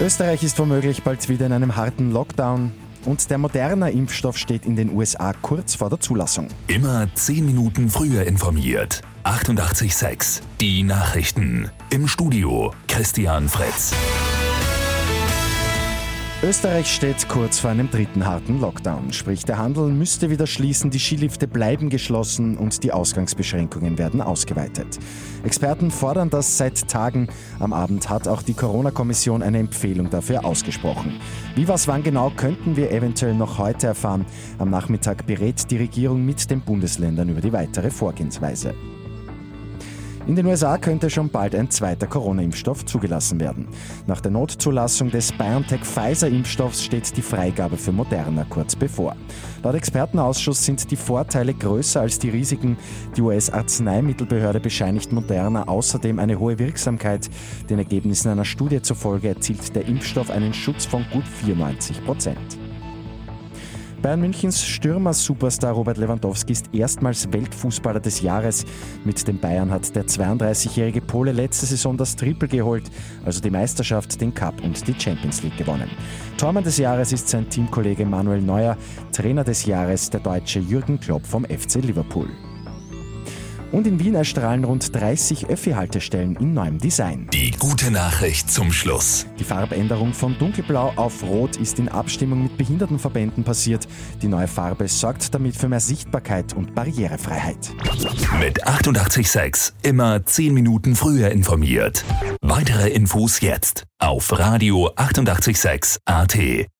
Österreich ist womöglich bald wieder in einem harten Lockdown. Und der moderne Impfstoff steht in den USA kurz vor der Zulassung. Immer 10 Minuten früher informiert. 88.6 Die Nachrichten. Im Studio Christian Fritz. Österreich steht kurz vor einem dritten harten Lockdown. Sprich, der Handel müsste wieder schließen, die Skilifte bleiben geschlossen und die Ausgangsbeschränkungen werden ausgeweitet. Experten fordern das seit Tagen. Am Abend hat auch die Corona-Kommission eine Empfehlung dafür ausgesprochen. Wie was wann genau könnten wir eventuell noch heute erfahren. Am Nachmittag berät die Regierung mit den Bundesländern über die weitere Vorgehensweise. In den USA könnte schon bald ein zweiter Corona-Impfstoff zugelassen werden. Nach der Notzulassung des BioNTech-Pfizer-Impfstoffs steht die Freigabe für Moderna kurz bevor. Laut Expertenausschuss sind die Vorteile größer als die Risiken. Die US-Arzneimittelbehörde bescheinigt Moderna außerdem eine hohe Wirksamkeit. Den Ergebnissen einer Studie zufolge erzielt der Impfstoff einen Schutz von gut 94 Prozent. Bayern Münchens Stürmer-Superstar Robert Lewandowski ist erstmals Weltfußballer des Jahres. Mit den Bayern hat der 32-jährige Pole letzte Saison das Triple geholt, also die Meisterschaft, den Cup und die Champions League gewonnen. Tormann des Jahres ist sein Teamkollege Manuel Neuer, Trainer des Jahres der deutsche Jürgen Klopp vom FC Liverpool. Und in Wien erstrahlen rund 30 Öffi-Haltestellen in neuem Design. Die gute Nachricht zum Schluss. Die Farbänderung von dunkelblau auf rot ist in Abstimmung mit Behindertenverbänden passiert. Die neue Farbe sorgt damit für mehr Sichtbarkeit und Barrierefreiheit. Mit 886 immer 10 Minuten früher informiert. Weitere Infos jetzt auf Radio 886 AT.